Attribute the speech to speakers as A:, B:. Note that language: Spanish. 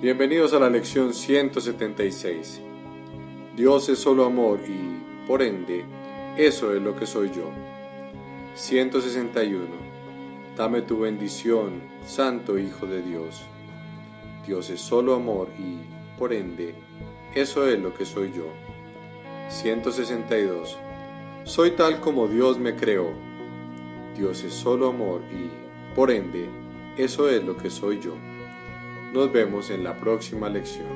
A: Bienvenidos a la lección 176. Dios es solo amor y, por ende, eso es lo que soy yo. 161. Dame tu bendición, Santo Hijo de Dios. Dios es solo amor y, por ende, eso es lo que soy yo. 162. Soy tal como Dios me creó. Dios es solo amor y, por ende, eso es lo que soy yo. Nos vemos en la próxima lección.